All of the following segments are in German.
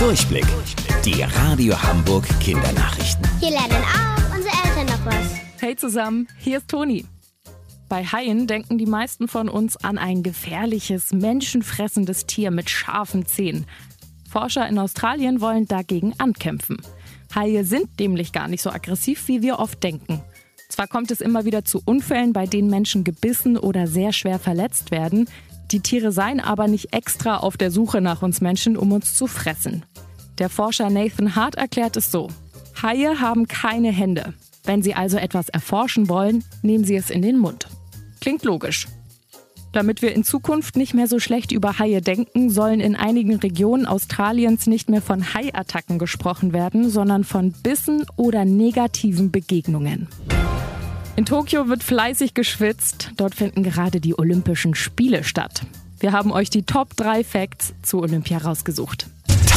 Durchblick. Die Radio Hamburg Kindernachrichten. Hier lernen auch unsere Eltern noch was. Hey zusammen, hier ist Toni. Bei Haien denken die meisten von uns an ein gefährliches, menschenfressendes Tier mit scharfen Zähnen. Forscher in Australien wollen dagegen ankämpfen. Haie sind nämlich gar nicht so aggressiv, wie wir oft denken. Zwar kommt es immer wieder zu Unfällen, bei denen Menschen gebissen oder sehr schwer verletzt werden. Die Tiere seien aber nicht extra auf der Suche nach uns Menschen, um uns zu fressen. Der Forscher Nathan Hart erklärt es so. Haie haben keine Hände. Wenn sie also etwas erforschen wollen, nehmen sie es in den Mund. Klingt logisch. Damit wir in Zukunft nicht mehr so schlecht über Haie denken, sollen in einigen Regionen Australiens nicht mehr von Haiattacken gesprochen werden, sondern von Bissen oder negativen Begegnungen. In Tokio wird fleißig geschwitzt. Dort finden gerade die Olympischen Spiele statt. Wir haben euch die Top 3 Facts zu Olympia rausgesucht.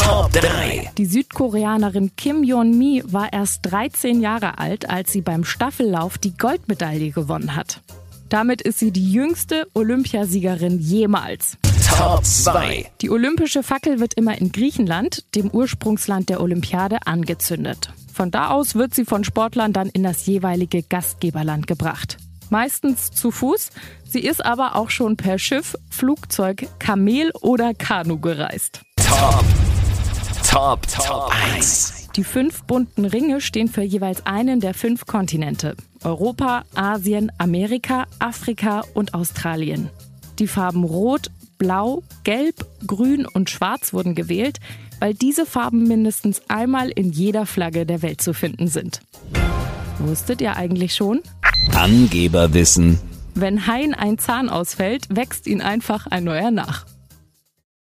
Top 3. Die Südkoreanerin Kim Yeon-mi war erst 13 Jahre alt, als sie beim Staffellauf die Goldmedaille gewonnen hat. Damit ist sie die jüngste Olympiasiegerin jemals. Top 2. Die olympische Fackel wird immer in Griechenland, dem Ursprungsland der Olympiade, angezündet. Von da aus wird sie von Sportlern dann in das jeweilige Gastgeberland gebracht. Meistens zu Fuß, sie ist aber auch schon per Schiff, Flugzeug, Kamel oder Kanu gereist. Top. Top. Top 1. Die fünf bunten Ringe stehen für jeweils einen der fünf Kontinente. Europa, Asien, Amerika, Afrika und Australien. Die Farben Rot, Blau, Gelb, Grün und Schwarz wurden gewählt, weil diese Farben mindestens einmal in jeder Flagge der Welt zu finden sind. Wusstet ihr eigentlich schon? Angeberwissen. Wenn Haien ein Zahn ausfällt, wächst ihn einfach ein neuer nach.